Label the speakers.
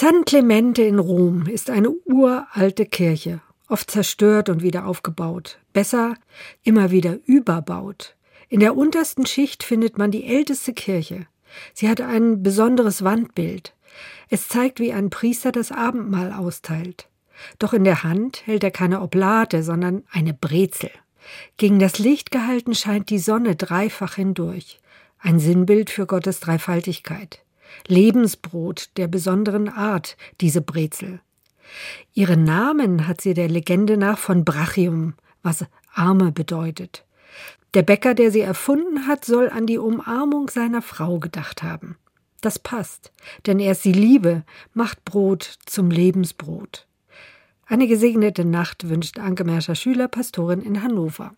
Speaker 1: San Clemente in Rom ist eine uralte Kirche, oft zerstört und wieder aufgebaut. Besser, immer wieder überbaut. In der untersten Schicht findet man die älteste Kirche. Sie hat ein besonderes Wandbild. Es zeigt, wie ein Priester das Abendmahl austeilt. Doch in der Hand hält er keine Oblate, sondern eine Brezel. Gegen das Licht gehalten scheint die Sonne dreifach hindurch. Ein Sinnbild für Gottes Dreifaltigkeit. Lebensbrot der besonderen Art, diese Brezel. Ihren Namen hat sie der Legende nach von Brachium, was Arme bedeutet. Der Bäcker, der sie erfunden hat, soll an die Umarmung seiner Frau gedacht haben. Das passt, denn erst die Liebe macht Brot zum Lebensbrot. Eine gesegnete Nacht wünscht Anke Merscher Schüler, Pastorin in Hannover.